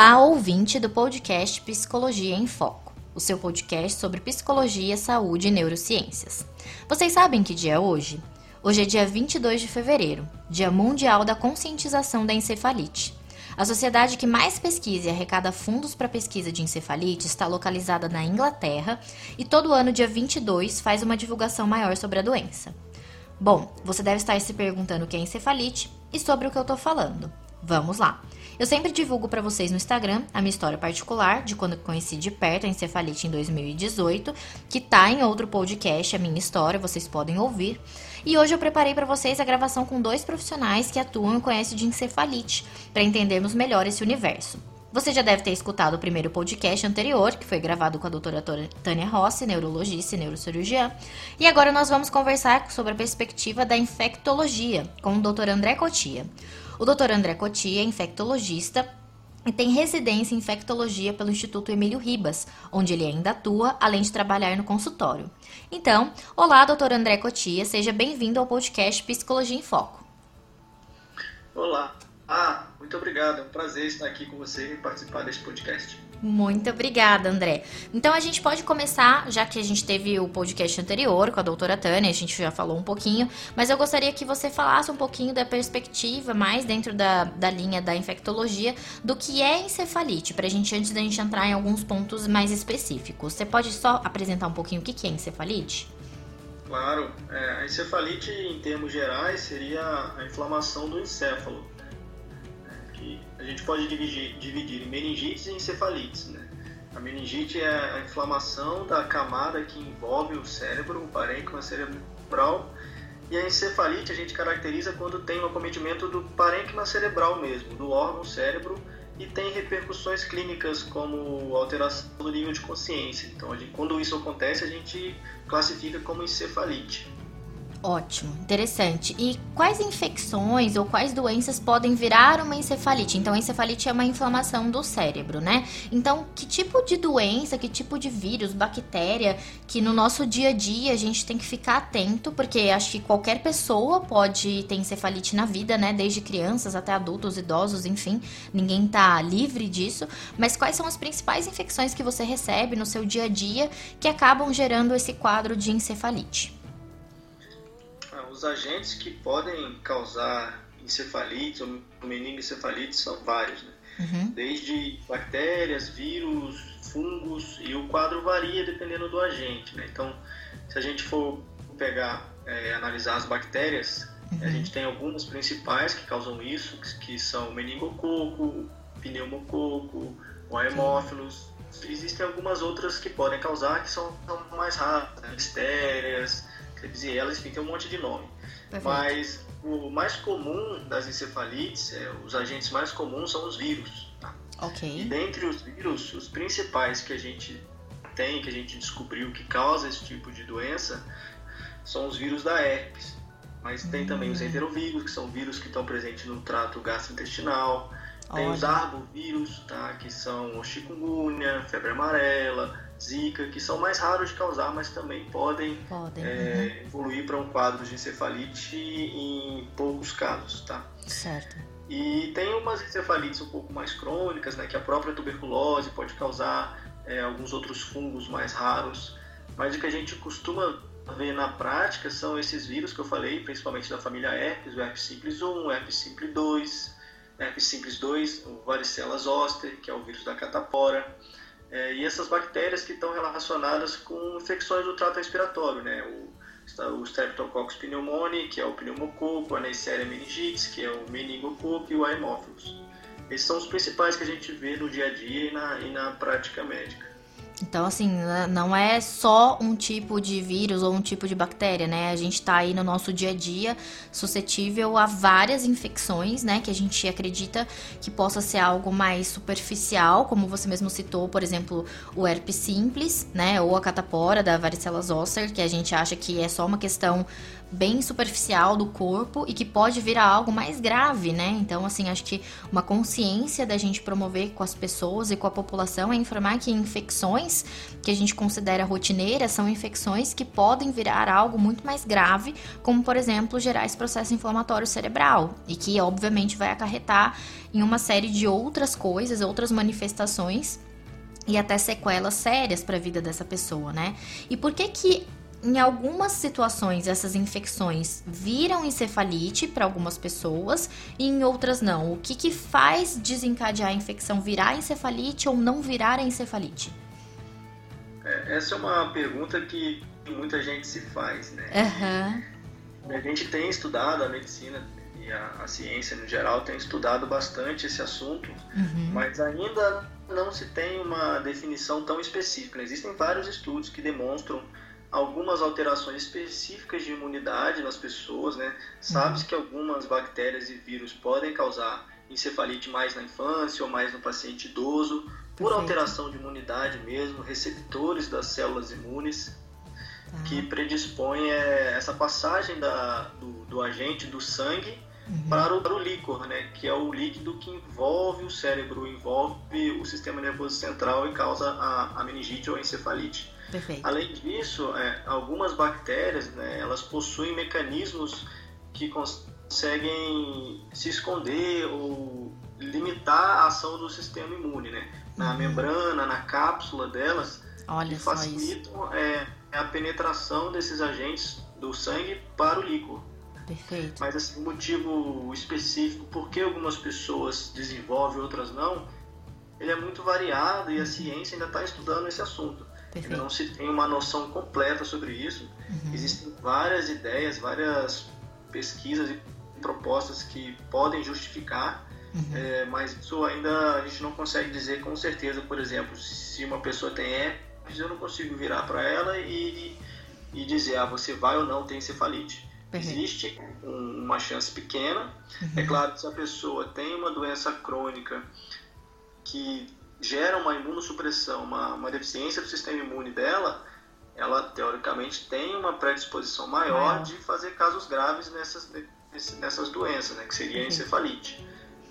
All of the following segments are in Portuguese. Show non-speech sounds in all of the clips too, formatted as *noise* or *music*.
Olá, ouvinte do podcast Psicologia em Foco, o seu podcast sobre psicologia, saúde e neurociências. Vocês sabem que dia é hoje? Hoje é dia 22 de fevereiro, Dia Mundial da Conscientização da Encefalite. A sociedade que mais pesquisa e arrecada fundos para pesquisa de encefalite está localizada na Inglaterra e todo ano, dia 22, faz uma divulgação maior sobre a doença. Bom, você deve estar se perguntando o que é encefalite e sobre o que eu estou falando. Vamos lá! Eu sempre divulgo para vocês no Instagram a minha história particular de quando conheci de perto a encefalite em 2018, que tá em outro podcast, a minha história, vocês podem ouvir. E hoje eu preparei para vocês a gravação com dois profissionais que atuam e conhecem de encefalite, para entendermos melhor esse universo. Você já deve ter escutado o primeiro podcast anterior, que foi gravado com a doutora Tânia Rossi, neurologista e neurocirurgiã. E agora nós vamos conversar sobre a perspectiva da infectologia com o doutor André Cotia. O Dr. André Cotia é infectologista e tem residência em infectologia pelo Instituto Emílio Ribas, onde ele ainda atua, além de trabalhar no consultório. Então, olá, doutor André Cotia, seja bem-vindo ao podcast Psicologia em Foco. Olá, ah, muito obrigado, é um prazer estar aqui com você e participar deste podcast. Muito obrigada, André. Então a gente pode começar, já que a gente teve o podcast anterior com a doutora Tânia, a gente já falou um pouquinho, mas eu gostaria que você falasse um pouquinho da perspectiva, mais dentro da, da linha da infectologia, do que é encefalite, pra gente, antes da gente entrar em alguns pontos mais específicos. Você pode só apresentar um pouquinho o que é encefalite? Claro, é, a encefalite, em termos gerais, seria a inflamação do encéfalo a gente pode dividir, dividir meningites e encefalites. Né? A meningite é a inflamação da camada que envolve o cérebro, o parênquima cerebral, e a encefalite a gente caracteriza quando tem o um acometimento do parênquima cerebral mesmo, do órgão cérebro, e tem repercussões clínicas como alteração do nível de consciência. Então, quando isso acontece, a gente classifica como encefalite. Ótimo, interessante. E quais infecções ou quais doenças podem virar uma encefalite? Então, encefalite é uma inflamação do cérebro, né? Então, que tipo de doença, que tipo de vírus, bactéria, que no nosso dia a dia a gente tem que ficar atento, porque acho que qualquer pessoa pode ter encefalite na vida, né? Desde crianças até adultos, idosos, enfim, ninguém tá livre disso. Mas quais são as principais infecções que você recebe no seu dia a dia que acabam gerando esse quadro de encefalite? Os agentes que podem causar encefalite ou meningoencefalite são vários, né? Uhum. Desde bactérias, vírus, fungos, e o quadro varia dependendo do agente, né? Então, se a gente for pegar, é, analisar as bactérias, uhum. a gente tem algumas principais que causam isso, que são o meningococo, pneumococo, o hemófilos. Existem algumas outras que podem causar, que são, mais raras, né? Elas enfim, tem um monte de nome. Perfeito. Mas o mais comum das encefalites, é, os agentes mais comuns são os vírus. Tá? Ok. E dentre os vírus, os principais que a gente tem, que a gente descobriu que causa esse tipo de doença, são os vírus da herpes. Mas tem também os hum. enterovírus, que são vírus que estão presentes no trato gastrointestinal. Tem Olha. os arbovírus, tá? que são o chikungunya, febre amarela, zika, que são mais raros de causar, mas também podem, podem. É, uhum. evoluir para um quadro de encefalite em poucos casos, tá? Certo. E tem umas encefalites um pouco mais crônicas, né, que a própria tuberculose pode causar, é, alguns outros fungos mais raros, mas o que a gente costuma ver na prática são esses vírus que eu falei, principalmente da família herpes, o herpes simples 1, o herpes simples 2, herpes simples 2, o varicela zoster, que é o vírus da catapora, é, e essas bactérias que estão relacionadas com infecções do trato respiratório, né? O, o Streptococcus pneumoniae, que é o pneumococo, a Neisseria meningitis, que é o meningococo, e o Haemophilus. Esses são os principais que a gente vê no dia a dia e na, e na prática médica. Então, assim, não é só um tipo de vírus ou um tipo de bactéria, né? A gente está aí no nosso dia a dia suscetível a várias infecções, né? Que a gente acredita que possa ser algo mais superficial, como você mesmo citou, por exemplo, o herpes simples, né? Ou a catapora da varicela zoster, que a gente acha que é só uma questão bem superficial do corpo e que pode vir a algo mais grave, né? Então, assim, acho que uma consciência da gente promover com as pessoas e com a população é informar que infecções que a gente considera rotineiras são infecções que podem virar algo muito mais grave, como por exemplo gerar esse processo inflamatório cerebral e que obviamente vai acarretar em uma série de outras coisas, outras manifestações e até sequelas sérias para a vida dessa pessoa, né? E por que que em algumas situações essas infecções viram encefalite para algumas pessoas e em outras não? O que que faz desencadear a infecção virar encefalite ou não virar encefalite? É, essa é uma pergunta que muita gente se faz, né? Uhum. A gente tem estudado a medicina e a, a, ciência no geral tem estudado bastante esse assunto, uhum. mas ainda não se tem uma definição tão específica. Existem vários estudos que demonstram algumas alterações específicas de imunidade nas pessoas, né? Sabe-se uhum. que algumas bactérias e vírus podem causar encefalite mais na infância ou mais no paciente idoso, por alteração de imunidade mesmo, receptores das células imunes, tá. que predispõe é, essa passagem da, do, do agente do sangue uhum. para, o, para o líquor, né? Que é o líquido que envolve o cérebro, envolve o sistema nervoso central e causa a, a meningite ou a encefalite. Perfeito. Além disso, é, algumas bactérias, né, elas possuem mecanismos que conseguem se esconder ou limitar a ação do sistema imune, né? Na uhum. membrana, na cápsula delas, Olha que facilitam é, a penetração desses agentes do sangue para o líquido. Perfeito. Mas assim, o motivo específico por que algumas pessoas desenvolvem outras não, ele é muito variado e a ciência ainda está estudando esse assunto. Perfeito. Não se tem uma noção completa sobre isso. Uhum. Existem várias ideias, várias pesquisas e propostas que podem justificar, uhum. é, mas isso ainda a gente não consegue dizer com certeza. Por exemplo, se uma pessoa tem herpes, eu não consigo virar para ela e, e dizer, ah, você vai ou não ter encefalite. Perfeito. Existe um, uma chance pequena. Uhum. É claro que se a pessoa tem uma doença crônica que gera uma imunossupressão, uma, uma deficiência do sistema imune dela, ela teoricamente tem uma predisposição maior de fazer casos graves nessas, nessas doenças, né, que seria a encefalite.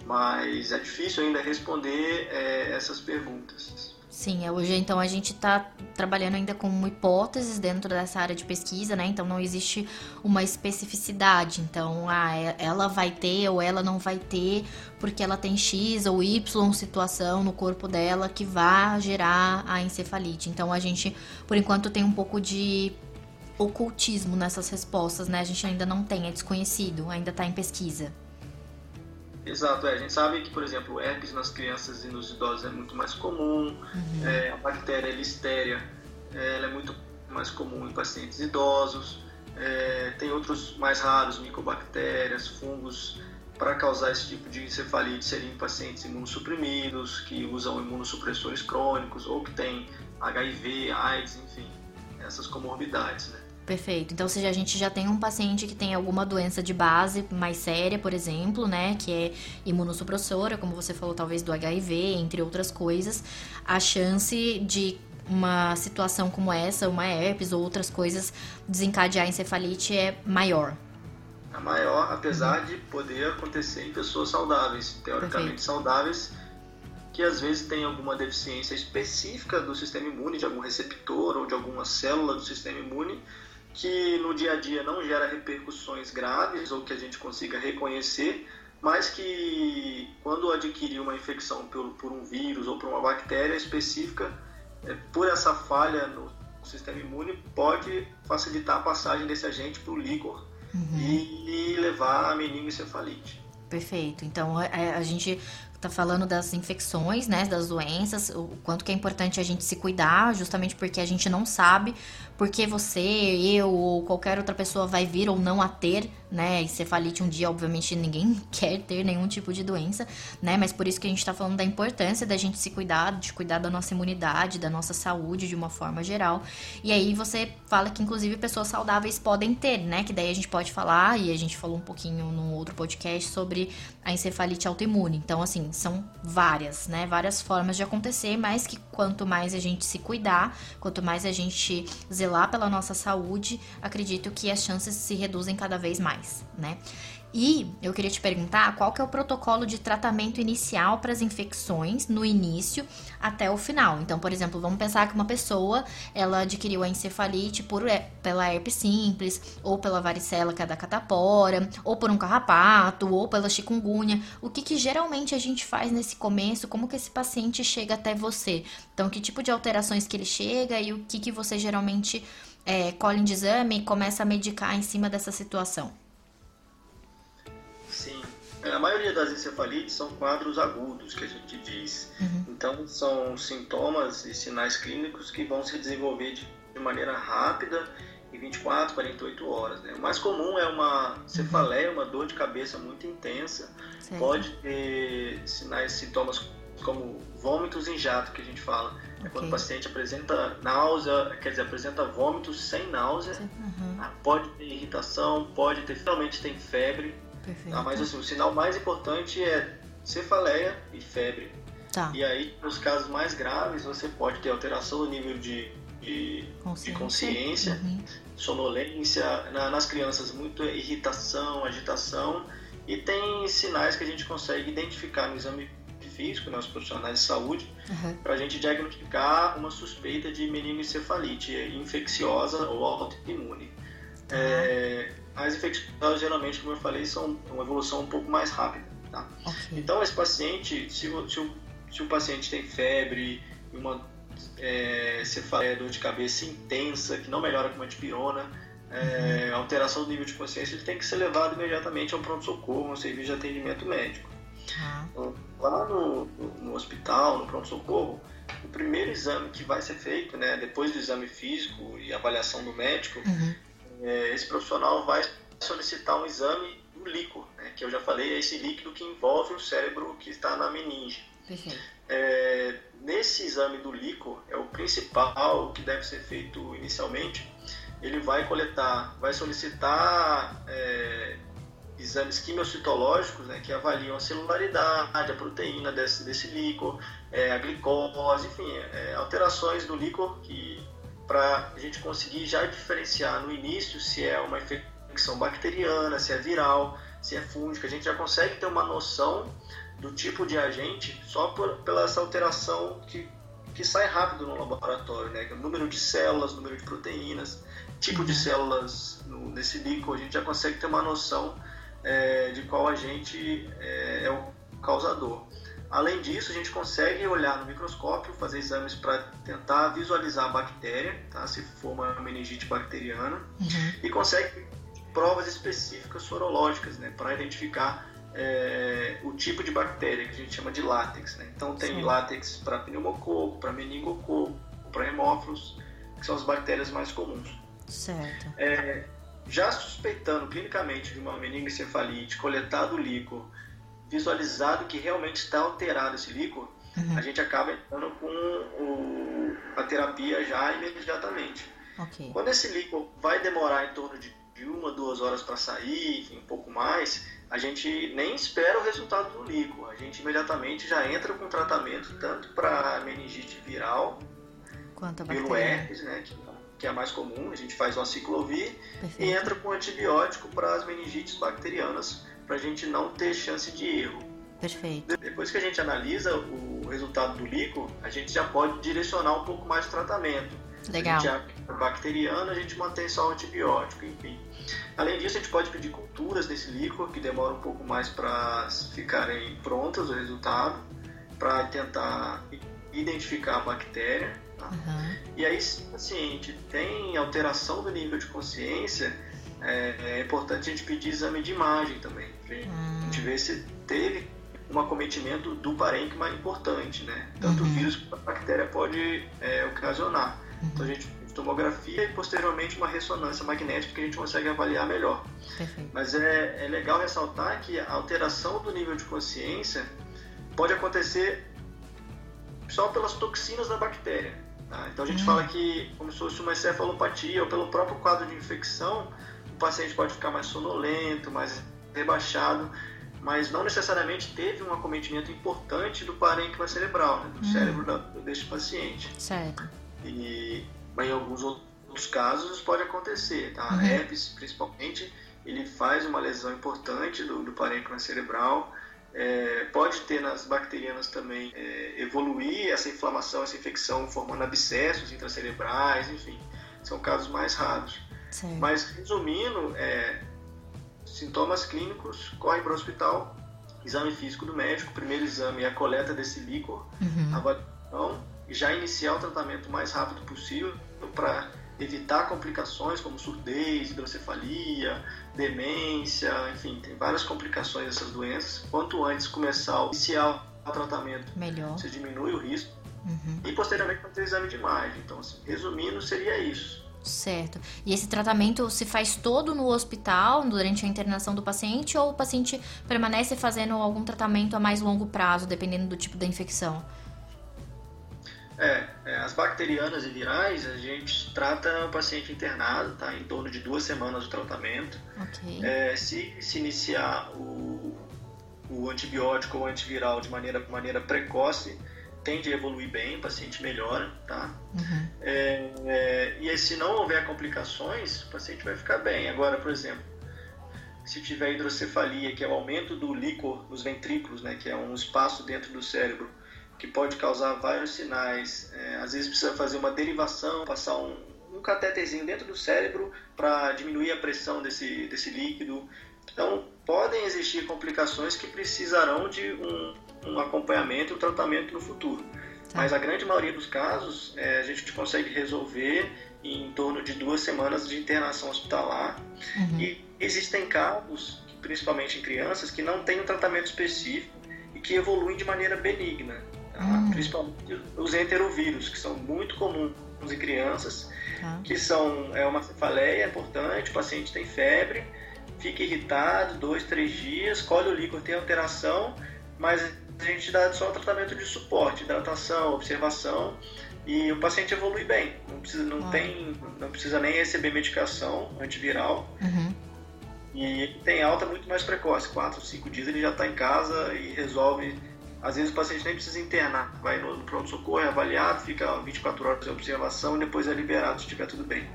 Mas é difícil ainda responder é, essas perguntas. Sim, é, hoje então a gente está trabalhando ainda com hipóteses dentro dessa área de pesquisa, né? Então não existe uma especificidade. Então, ah, é, ela vai ter ou ela não vai ter porque ela tem X ou Y situação no corpo dela que vai gerar a encefalite. Então a gente, por enquanto, tem um pouco de ocultismo nessas respostas, né? A gente ainda não tem, é desconhecido, ainda está em pesquisa. Exato, é. a gente sabe que, por exemplo, o herpes nas crianças e nos idosos é muito mais comum, uhum. é, a bactéria Listeria é, é muito mais comum em pacientes idosos, é, tem outros mais raros, micobactérias, fungos, para causar esse tipo de encefalite seriam em pacientes imunossuprimidos, que usam imunossupressores crônicos ou que têm HIV, AIDS, enfim, essas comorbidades, né? Perfeito. Então, se a gente já tem um paciente que tem alguma doença de base mais séria, por exemplo, né, que é imunossupressora, como você falou, talvez do HIV, entre outras coisas, a chance de uma situação como essa, uma herpes ou outras coisas, desencadear encefalite é maior. É maior, apesar uhum. de poder acontecer em pessoas saudáveis, teoricamente Perfeito. saudáveis, que às vezes tem alguma deficiência específica do sistema imune, de algum receptor ou de alguma célula do sistema imune, que no dia a dia não gera repercussões graves ou que a gente consiga reconhecer, mas que quando adquirir uma infecção por, por um vírus ou por uma bactéria específica, é, por essa falha no sistema imune, pode facilitar a passagem desse agente para o líquor uhum. e, e, levar a meningoencefalite. Perfeito. Então, é, a gente tá falando das infecções, né, das doenças, o quanto que é importante a gente se cuidar, justamente porque a gente não sabe porque você, eu ou qualquer outra pessoa vai vir ou não a ter, né? Encefalite um dia, obviamente, ninguém *laughs* quer ter nenhum tipo de doença, né? Mas por isso que a gente tá falando da importância da gente se cuidar, de cuidar da nossa imunidade, da nossa saúde de uma forma geral. E aí você fala que, inclusive, pessoas saudáveis podem ter, né? Que daí a gente pode falar, e a gente falou um pouquinho no outro podcast sobre a encefalite autoimune. Então, assim, são várias, né? Várias formas de acontecer, mas que quanto mais a gente se cuidar, quanto mais a gente zelar pela nossa saúde, acredito que as chances se reduzem cada vez mais, né? E eu queria te perguntar qual que é o protocolo de tratamento inicial para as infecções no início até o final. Então, por exemplo, vamos pensar que uma pessoa ela adquiriu a encefalite por, pela herpes simples, ou pela varicela que é da catapora, ou por um carrapato, ou pela chikungunya. O que, que geralmente a gente faz nesse começo? Como que esse paciente chega até você? Então, que tipo de alterações que ele chega e o que, que você geralmente é, colhe de exame e começa a medicar em cima dessa situação? É, a maioria das encefalites são quadros agudos, que a gente diz. Uhum. Então, são sintomas e sinais clínicos que vão se desenvolver de, de maneira rápida em 24, 48 horas. Né? O mais comum é uma cefaleia, uma dor de cabeça muito intensa. Certo. Pode ter sinais, sintomas como vômitos em jato, que a gente fala. Okay. É quando o paciente apresenta náusea, quer dizer, apresenta vômitos sem náusea. Uhum. Pode ter irritação, pode ter, finalmente tem febre. Perfeito. Tá? Mas assim, o sinal mais importante é cefaleia e febre. Tá. E aí, nos casos mais graves, você pode ter alteração no nível de, de consciência, de consciência uhum. sonolência, na, nas crianças, muito irritação, agitação. E tem sinais que a gente consegue identificar no exame físico, nos profissionais de saúde, uhum. para a gente diagnosticar uma suspeita de meningoencefalite infecciosa ou autoimune. Uhum. É, as infecções, geralmente, como eu falei, são uma evolução um pouco mais rápida. Tá? Okay. Então, esse paciente, se, o, se, o, se o paciente tem febre, uma é, cefaleia, dor de cabeça intensa, que não melhora com uma dipirona, é, uhum. alteração do nível de consciência, ele tem que ser levado imediatamente ao pronto-socorro, ao serviço de atendimento médico. Uhum. Lá no, no, no hospital, no pronto-socorro, o primeiro exame que vai ser feito, né, depois do exame físico e avaliação do médico, uhum é, esse profissional vai solicitar um exame do líquor, né, que eu já falei, é esse líquido que envolve o cérebro que está na meninge. É, nesse exame do líquor, é o principal que deve ser feito inicialmente. Ele vai coletar, vai solicitar é, exames quimiocitológicos, né, que avaliam a celularidade, a proteína desse, desse líquor, é, a glicose, enfim, é, alterações do líquor que para a gente conseguir já diferenciar no início se é uma infecção bacteriana, se é viral, se é fúngica. A gente já consegue ter uma noção do tipo de agente só por, pela essa alteração que, que sai rápido no laboratório, né? O número de células, número de proteínas, tipo de uhum. células no, nesse líquido, a gente já consegue ter uma noção é, de qual agente é, é o causador. Além disso, a gente consegue olhar no microscópio, fazer exames para tentar visualizar a bactéria, tá? se for uma meningite bacteriana, uhum. e consegue provas específicas sorológicas né? para identificar é, o tipo de bactéria que a gente chama de látex. Né? Então, tem Sim. látex para pneumococo, para meningococo, para hemófilos, que são as bactérias mais comuns. Certo. É, já suspeitando clinicamente de uma meningoencefalite, coletado o líquor visualizado que realmente está alterado esse líquor, uhum. a gente acaba entrando com o, a terapia já imediatamente. Okay. Quando esse líquor vai demorar em torno de, de uma, duas horas para sair, um pouco mais, a gente nem espera o resultado do líquor. A gente imediatamente já entra com tratamento tanto para meningite viral, quanto pelo herpes, né, que, que, é a mais comum, a gente faz uma ciclovir, Perfeito. e entra com antibiótico para as meningites bacterianas, para a gente não ter chance de erro. Perfeito. Depois que a gente analisa o resultado do líquido, a gente já pode direcionar um pouco mais o tratamento. Legal. Se a gente é bacteriana, a gente mantém só o antibiótico, enfim. Além disso, a gente pode pedir culturas desse líquido, que demora um pouco mais para ficarem prontas o resultado, para tentar identificar a bactéria. Tá? Uhum. E aí, se o paciente tem alteração do nível de consciência, é, é importante a gente pedir exame de imagem também, pra hum. gente ver se teve um acometimento do parênquima importante, né? Tanto uhum. o vírus quanto a bactéria pode é, ocasionar. Uhum. Então a gente tomografia e posteriormente uma ressonância magnética que a gente consegue avaliar melhor. Perfeito. Mas é, é legal ressaltar que a alteração do nível de consciência pode acontecer só pelas toxinas da bactéria. Tá? Então a gente uhum. fala que como se fosse uma encefalopatia ou pelo próprio quadro de infecção, o paciente pode ficar mais sonolento, mais rebaixado, mas não necessariamente teve um acometimento importante do parênquima cerebral, né, do hum. cérebro da, deste paciente. Certo. E em alguns outros casos isso pode acontecer, tá? Uhum. Herpes, principalmente, ele faz uma lesão importante do, do parênquima cerebral. É, pode ter nas bacterianas também é, evoluir essa inflamação, essa infecção, formando abscessos intracerebrais, enfim, são casos mais raros. Sim. Mas, resumindo, é, sintomas clínicos, corre para o hospital, exame físico do médico, primeiro exame é a coleta desse líquor, uhum. avaliação, e já iniciar o tratamento o mais rápido possível para evitar complicações como surdez, hidrocefalia, demência, enfim, tem várias complicações dessas doenças. Quanto antes começar a iniciar o tratamento, Melhor. você diminui o risco. Uhum. E posteriormente fazer exame de imagem. Então, assim, resumindo, seria isso. Certo. E esse tratamento se faz todo no hospital durante a internação do paciente ou o paciente permanece fazendo algum tratamento a mais longo prazo, dependendo do tipo da infecção? É, é, as bacterianas e virais a gente trata o paciente internado, tá? Em torno de duas semanas o tratamento. Okay. É, se se iniciar o, o antibiótico ou antiviral de maneira, maneira precoce, tende a evoluir bem, o paciente melhora, tá? Uhum. É, é, e se não houver complicações, o paciente vai ficar bem. Agora, por exemplo, se tiver hidrocefalia, que é o aumento do líquor nos ventrículos, né, que é um espaço dentro do cérebro que pode causar vários sinais. É, às vezes precisa fazer uma derivação, passar um, um catetezinho dentro do cérebro para diminuir a pressão desse, desse líquido. Então, podem existir complicações que precisarão de um, um acompanhamento e um tratamento no futuro. Tá. Mas a grande maioria dos casos é, a gente consegue resolver em torno de duas semanas de internação hospitalar. Uhum. E existem casos, principalmente em crianças, que não têm um tratamento específico e que evoluem de maneira benigna. Hum. principalmente os enterovírus, que são muito comuns em crianças, tá. que são é uma cefaleia importante, o paciente tem febre, fica irritado dois, três dias, colhe o líquor, tem alteração, mas a gente dá só tratamento de suporte, hidratação, observação, e o paciente evolui bem, não precisa, não tem, não precisa nem receber medicação antiviral. Uhum. E tem alta muito mais precoce, 4, 5 dias ele já está em casa e resolve às vezes o paciente nem precisa internar, vai no pronto-socorro, é avaliado, fica 24 horas de observação e depois é liberado se estiver tudo bem.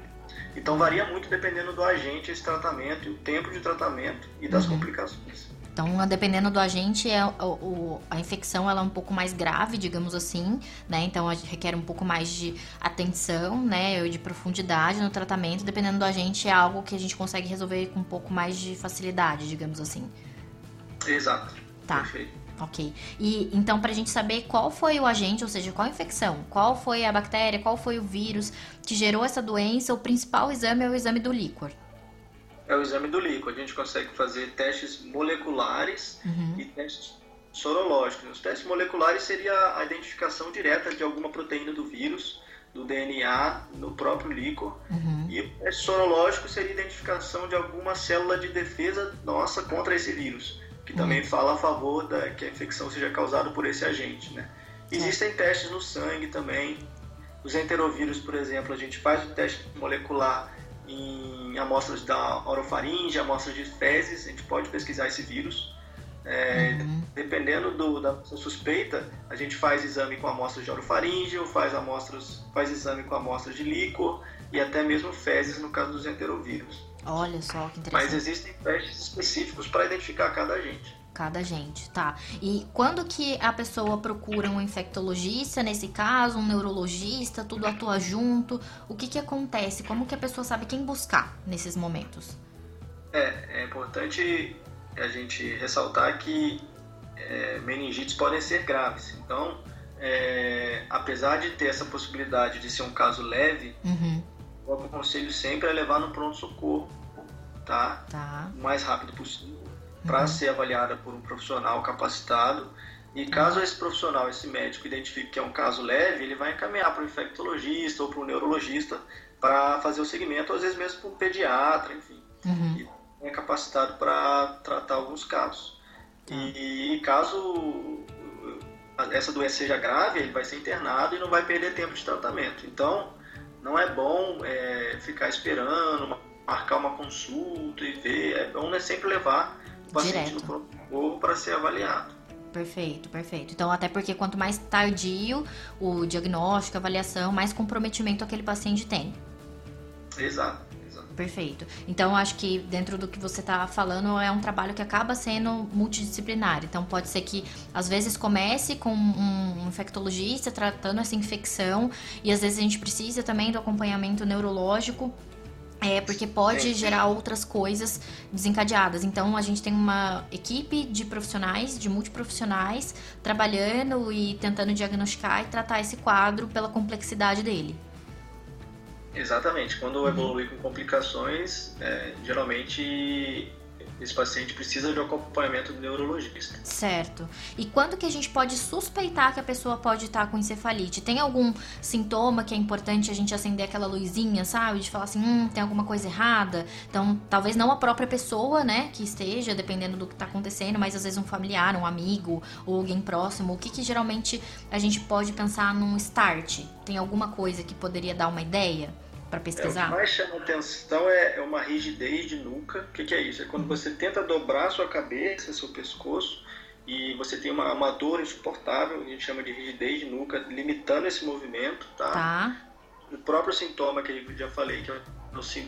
Então varia muito dependendo do agente esse tratamento, o tempo de tratamento e das uhum. complicações. Então, dependendo do agente, é, o, a infecção ela é um pouco mais grave, digamos assim, né? Então, requer um pouco mais de atenção, né? De profundidade no tratamento. Dependendo do agente, é algo que a gente consegue resolver com um pouco mais de facilidade, digamos assim. Exato. Tá. Perfeito. Ok. E então, para a gente saber qual foi o agente, ou seja, qual a infecção, qual foi a bactéria, qual foi o vírus que gerou essa doença, o principal exame é o exame do líquor. É o exame do líquor. A gente consegue fazer testes moleculares uhum. e testes sorológicos. Os testes moleculares seria a identificação direta de alguma proteína do vírus, do DNA no próprio líquor. Uhum. E o teste sorológico seria a identificação de alguma célula de defesa nossa contra esse vírus que também uhum. fala a favor da que a infecção seja causada por esse agente, né? Existem testes no sangue também. Os enterovírus, por exemplo, a gente faz o teste molecular em amostras da orofaringe, amostras de fezes, a gente pode pesquisar esse vírus. É, uhum. Dependendo do, da suspeita, a gente faz exame com amostras de orofaringe, ou faz, amostras, faz exame com amostras de líquor e até mesmo fezes no caso dos enterovírus. Olha só que interessante. Mas existem testes específicos para identificar cada agente. Cada agente, tá. E quando que a pessoa procura um infectologista, nesse caso, um neurologista, tudo atua junto? O que que acontece? Como que a pessoa sabe quem buscar nesses momentos? É, é importante a gente ressaltar que é, meningites podem ser graves. Então, é, apesar de ter essa possibilidade de ser um caso leve, uhum eu aconselho sempre a levar no pronto-socorro, tá? tá? O mais rápido possível, para uhum. ser avaliada por um profissional capacitado. E caso esse profissional, esse médico, identifique que é um caso leve, ele vai encaminhar para o infectologista ou para o neurologista para fazer o segmento, às vezes mesmo para um pediatra, enfim. Uhum. E é capacitado para tratar alguns casos. Tá. E, e caso essa doença seja grave, ele vai ser internado e não vai perder tempo de tratamento. Então, não é bom é, ficar esperando, marcar uma consulta e ver. É bom né, sempre levar paciente Direto. no pronto para ser avaliado. Perfeito, perfeito. Então, até porque quanto mais tardio o diagnóstico, a avaliação, mais comprometimento aquele paciente tem. Exato, Exato. Perfeito. Então, acho que dentro do que você está falando, é um trabalho que acaba sendo multidisciplinar. Então, pode ser que, às vezes, comece com um infectologista tratando essa infecção, e às vezes a gente precisa também do acompanhamento neurológico é, porque pode gerar outras coisas desencadeadas. Então, a gente tem uma equipe de profissionais, de multiprofissionais, trabalhando e tentando diagnosticar e tratar esse quadro pela complexidade dele. Exatamente. Quando uhum. evolui com complicações, é, geralmente esse paciente precisa de um acompanhamento do neurologista. Certo. E quando que a gente pode suspeitar que a pessoa pode estar com encefalite? Tem algum sintoma que é importante a gente acender aquela luzinha, sabe? De falar assim, hum, tem alguma coisa errada. Então, talvez não a própria pessoa, né, que esteja, dependendo do que está acontecendo, mas às vezes um familiar, um amigo ou alguém próximo. O que que geralmente a gente pode pensar num start? Tem alguma coisa que poderia dar uma ideia? Para pesquisar? É, o que mais chama atenção é, é uma rigidez de nuca. O que, que, é isso? É quando você tenta dobrar sua cabeça, seu pescoço, e você tem uma, uma dor insuportável, a gente chama de rigidez de nuca, limitando esse movimento, tá? tá. O próprio sintoma que eu já falei, que é o,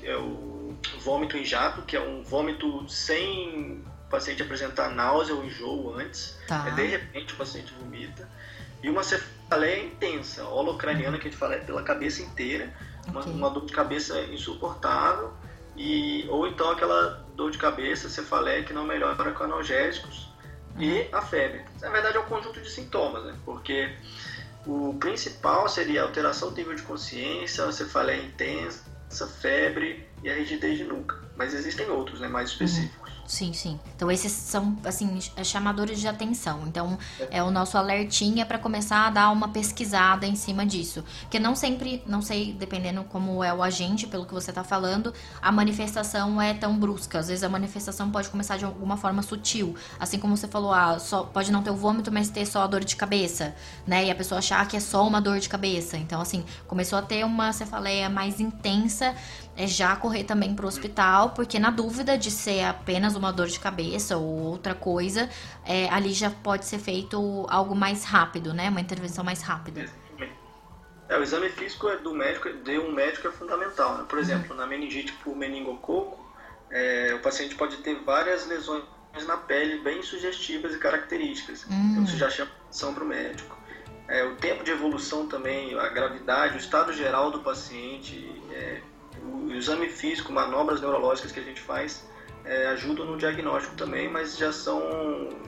é o vômito em jato, que é um vômito sem o paciente apresentar náusea ou enjoo antes. Tá. É de repente o paciente vomita. E uma cefaleia intensa, holocraniana, que a gente fala é pela cabeça inteira uma, okay. uma dor de cabeça insuportável e ou então aquela dor de cabeça, cefaleia que não melhora com analgésicos uhum. e a febre. Na verdade é um conjunto de sintomas, né? Porque o principal seria a alteração do nível de consciência, cefaleia intensa, febre e a rigidez de nuca. Mas existem outros, né, mais específicos. Uhum. Sim, sim. Então esses são assim chamadores de atenção. Então é o nosso alertinha para começar a dar uma pesquisada em cima disso, porque não sempre, não sei, dependendo como é o agente, pelo que você está falando, a manifestação é tão brusca. Às vezes a manifestação pode começar de alguma forma sutil, assim como você falou, ah, só pode não ter o vômito, mas ter só a dor de cabeça, né? E a pessoa achar que é só uma dor de cabeça. Então assim começou a ter uma cefaleia mais intensa é já correr também para o hospital, porque na dúvida de ser apenas uma dor de cabeça ou outra coisa, é, ali já pode ser feito algo mais rápido, né? Uma intervenção mais rápida. É, o exame físico é do médico, de um médico é fundamental. Né? Por exemplo, uhum. na meningite por meningococo, é, o paciente pode ter várias lesões na pele bem sugestivas e características. Uhum. Então isso já chama atenção para o médico. É, o tempo de evolução também, a gravidade, o estado geral do paciente, é, o exame físico, manobras neurológicas que a gente faz é, ajudam no diagnóstico também, mas já são,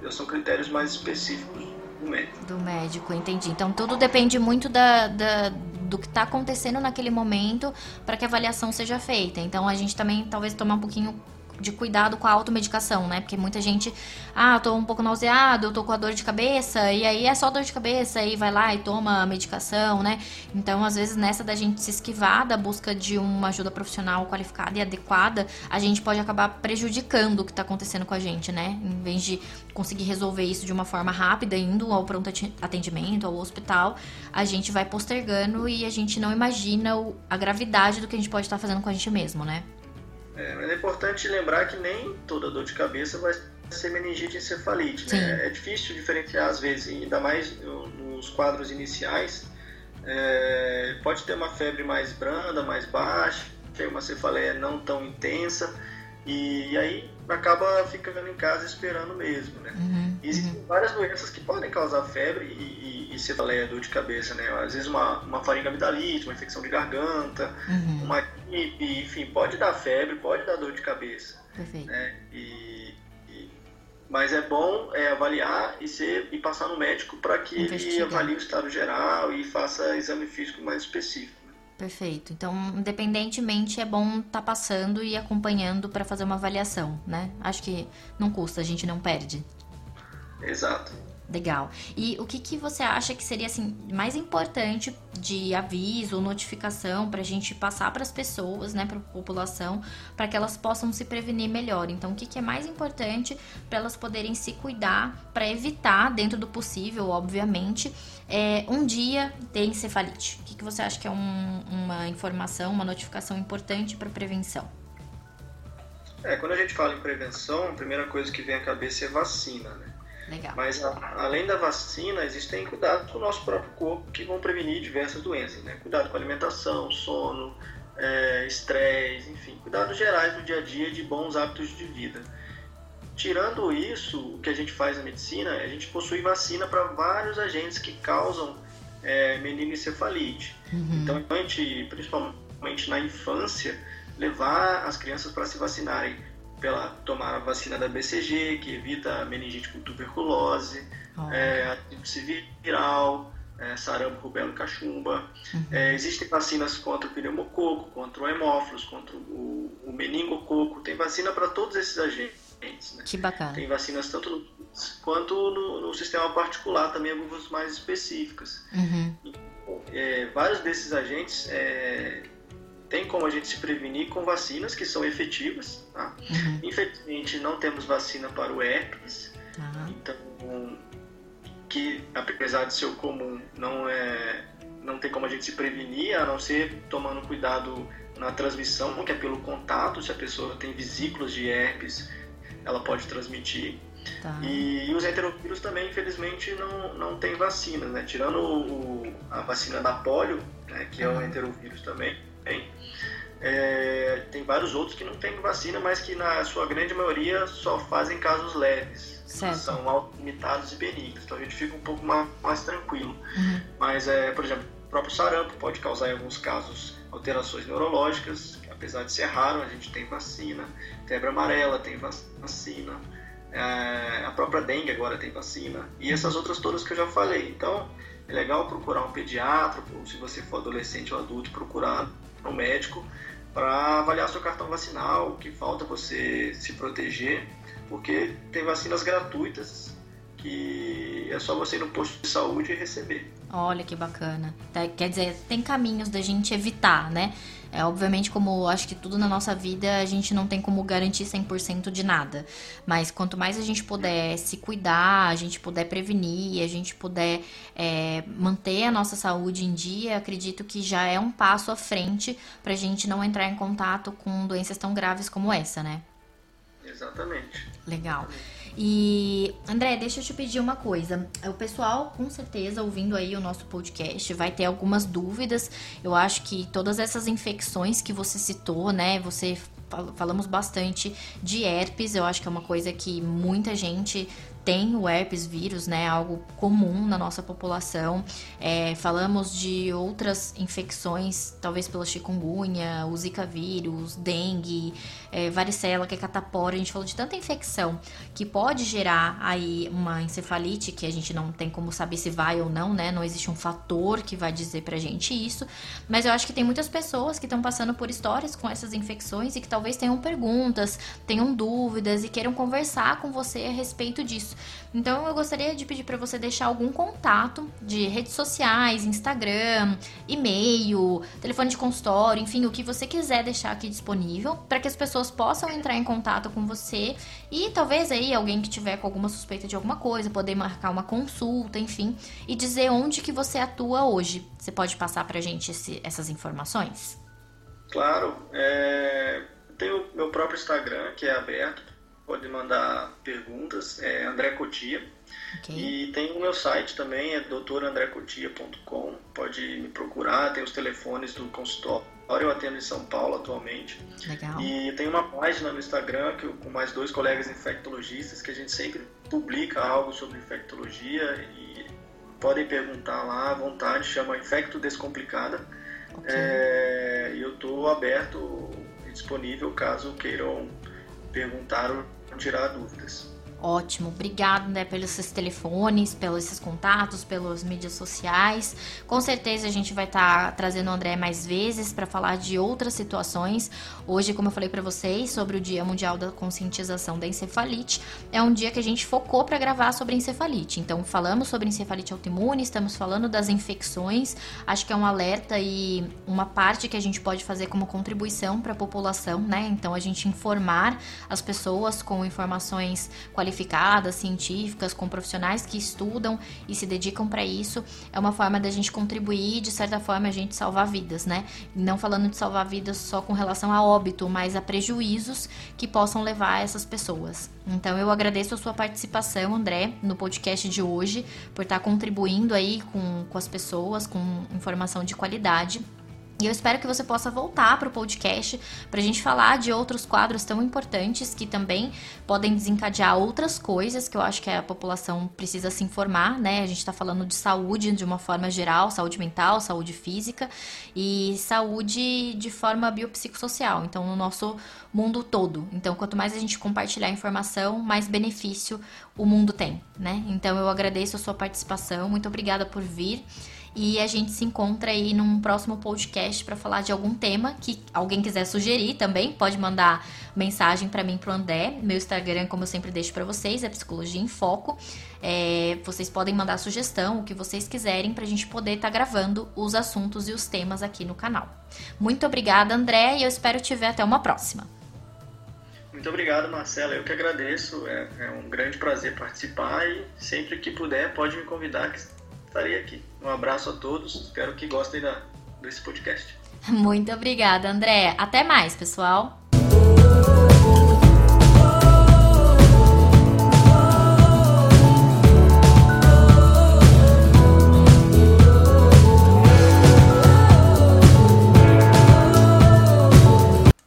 já são critérios mais específicos do médico. Do médico, entendi. Então tudo depende muito da, da do que está acontecendo naquele momento para que a avaliação seja feita. Então a gente também talvez tomar um pouquinho de cuidado com a automedicação, né? Porque muita gente, ah, eu tô um pouco nauseado, eu tô com a dor de cabeça, e aí é só dor de cabeça, e vai lá e toma a medicação, né? Então, às vezes, nessa da gente se esquivar da busca de uma ajuda profissional qualificada e adequada, a gente pode acabar prejudicando o que tá acontecendo com a gente, né? Em vez de conseguir resolver isso de uma forma rápida, indo ao pronto atendimento, ao hospital, a gente vai postergando e a gente não imagina a gravidade do que a gente pode estar tá fazendo com a gente mesmo, né? É, mas é importante lembrar que nem toda dor de cabeça vai ser meningite encefalite. Né? É difícil diferenciar às vezes, ainda mais nos quadros iniciais. É, pode ter uma febre mais branda, mais baixa, tem uma cefaleia não tão intensa e, e aí acaba ficando em casa esperando mesmo, né? Uhum, Existem uhum. várias doenças que podem causar febre e, e, e cefaleia, dor de cabeça, né? Às vezes uma, uma faringamidalite, uma infecção de garganta, uhum. uma gripe, enfim, pode dar febre, pode dar dor de cabeça. Perfeito. Né? E, e, mas é bom é, avaliar e, ser, e passar no médico para que Investiga. ele avalie o estado geral e faça exame físico mais específico. Perfeito. Então, independentemente, é bom estar tá passando e acompanhando para fazer uma avaliação, né? Acho que não custa, a gente não perde. Exato. Legal. E o que, que você acha que seria assim mais importante de aviso ou notificação para a gente passar para as pessoas, né, para a população, para que elas possam se prevenir melhor? Então, o que, que é mais importante para elas poderem se cuidar para evitar, dentro do possível, obviamente, é, um dia ter encefalite? O que, que você acha que é um, uma informação, uma notificação importante para prevenção? É, quando a gente fala em prevenção, a primeira coisa que vem à cabeça é vacina, né? Legal. Mas a, além da vacina, existem cuidados com o nosso próprio corpo que vão prevenir diversas doenças, né? Cuidado com alimentação, sono, é, estresse, enfim, cuidados gerais do dia a dia de bons hábitos de vida. Tirando isso, o que a gente faz na medicina, a gente possui vacina para vários agentes que causam é, meningoencefalite. Uhum. Então, a gente, principalmente na infância, levar as crianças para se vacinarem pela tomar a vacina da BCG, que evita a meningite com tuberculose, oh. é, viral, é, sarampo, rubéola e cachumba. Uhum. É, existem vacinas contra o pneumococo, contra o hemófilos, contra o, o meningococo. Tem vacina para todos esses agentes. Né? Que bacana. Tem vacinas tanto no, quanto no, no, sistema particular, também algumas mais específicas. Uhum. É, vários desses agentes é, tem como a gente se prevenir com vacinas que são efetivas. Tá? Uhum. Infelizmente, não temos vacina para o herpes. Uhum. Então, que apesar de ser comum, não é não tem como a gente se prevenir, a não ser tomando cuidado na transmissão, que é pelo contato, se a pessoa tem vesículas de herpes, ela pode transmitir. Tá. E, e, os enterovírus também, infelizmente, não, não tem vacina, né? Tirando o, a vacina da polio, né, que uhum. é o enterovírus também, tem. É, tem vários outros que não têm vacina, mas que na sua grande maioria só fazem casos leves. Certo. São limitados e benignos. Então a gente fica um pouco mais, mais tranquilo. Uhum. Mas, é, por exemplo, o próprio sarampo pode causar em alguns casos alterações neurológicas, apesar de ser raro, a gente tem vacina. Febre amarela tem vacina. É, a própria dengue agora tem vacina. E essas outras todas que eu já falei. Então, é legal procurar um pediatra, se você for adolescente ou adulto, procurar um médico para avaliar seu cartão vacinal, o que falta você se proteger, porque tem vacinas gratuitas que é só você ir no posto de saúde e receber. Olha que bacana. Tá, quer dizer, tem caminhos da gente evitar, né? É, obviamente, como acho que tudo na nossa vida, a gente não tem como garantir 100% de nada. Mas quanto mais a gente puder se cuidar, a gente puder prevenir, a gente puder é, manter a nossa saúde em dia, acredito que já é um passo à frente para a gente não entrar em contato com doenças tão graves como essa, né? Exatamente. Legal. E, André, deixa eu te pedir uma coisa. O pessoal, com certeza, ouvindo aí o nosso podcast, vai ter algumas dúvidas. Eu acho que todas essas infecções que você citou, né? Você falamos bastante de herpes, eu acho que é uma coisa que muita gente tem o herpes vírus, né? Algo comum na nossa população. É, falamos de outras infecções, talvez pela chikungunya, o zika vírus, dengue, é, varicela, que é catapora. A gente falou de tanta infecção que pode gerar aí uma encefalite, que a gente não tem como saber se vai ou não, né? Não existe um fator que vai dizer pra gente isso. Mas eu acho que tem muitas pessoas que estão passando por histórias com essas infecções e que talvez tenham perguntas, tenham dúvidas e queiram conversar com você a respeito disso. Então eu gostaria de pedir para você deixar algum contato de redes sociais, Instagram, e-mail, telefone de consultório, enfim, o que você quiser deixar aqui disponível para que as pessoas possam entrar em contato com você e talvez aí alguém que tiver com alguma suspeita de alguma coisa, poder marcar uma consulta, enfim, e dizer onde que você atua hoje. Você pode passar para gente esse, essas informações? Claro, é... tenho meu próprio Instagram que é aberto pode mandar perguntas, é André Cotia. Okay. E tem o meu site também, é doutorandrecotia.com. Pode me procurar, tem os telefones do consultório, eu atendo em São Paulo atualmente. Legal. E tem uma página no Instagram que eu, com mais dois colegas infectologistas que a gente sempre publica algo sobre infectologia e podem perguntar lá à vontade, chama Infecto Descomplicada. Okay. É, e eu estou aberto e disponível caso queiram perguntar tirar dúvidas. Ótimo, obrigado né, pelos seus telefones, pelos seus contatos, pelas mídias sociais. Com certeza a gente vai estar tá trazendo o André mais vezes para falar de outras situações. Hoje, como eu falei para vocês, sobre o Dia Mundial da Conscientização da Encefalite, é um dia que a gente focou para gravar sobre encefalite. Então, falamos sobre encefalite autoimune, estamos falando das infecções. Acho que é um alerta e uma parte que a gente pode fazer como contribuição para a população, né? Então, a gente informar as pessoas com informações qualificadas qualificadas, científicas, com profissionais que estudam e se dedicam para isso, é uma forma da gente contribuir, de certa forma, a gente salvar vidas, né? Não falando de salvar vidas só com relação a óbito, mas a prejuízos que possam levar essas pessoas. Então eu agradeço a sua participação, André, no podcast de hoje, por estar contribuindo aí com, com as pessoas, com informação de qualidade. E eu espero que você possa voltar para o podcast para a gente falar de outros quadros tão importantes que também podem desencadear outras coisas que eu acho que a população precisa se informar, né? A gente está falando de saúde de uma forma geral, saúde mental, saúde física e saúde de forma biopsicossocial, então no nosso mundo todo. Então, quanto mais a gente compartilhar informação, mais benefício o mundo tem, né? Então, eu agradeço a sua participação, muito obrigada por vir. E a gente se encontra aí num próximo podcast para falar de algum tema que alguém quiser sugerir também. Pode mandar mensagem para mim pro André. Meu Instagram, como eu sempre deixo para vocês, é Psicologia em Foco. É, vocês podem mandar sugestão, o que vocês quiserem, para a gente poder estar tá gravando os assuntos e os temas aqui no canal. Muito obrigada, André, e eu espero te ver até uma próxima. Muito obrigado, Marcela. Eu que agradeço. É, é um grande prazer participar e sempre que puder pode me convidar que estarei aqui. Um abraço a todos, espero que gostem da, desse podcast. *laughs* Muito obrigada, André. Até mais, pessoal.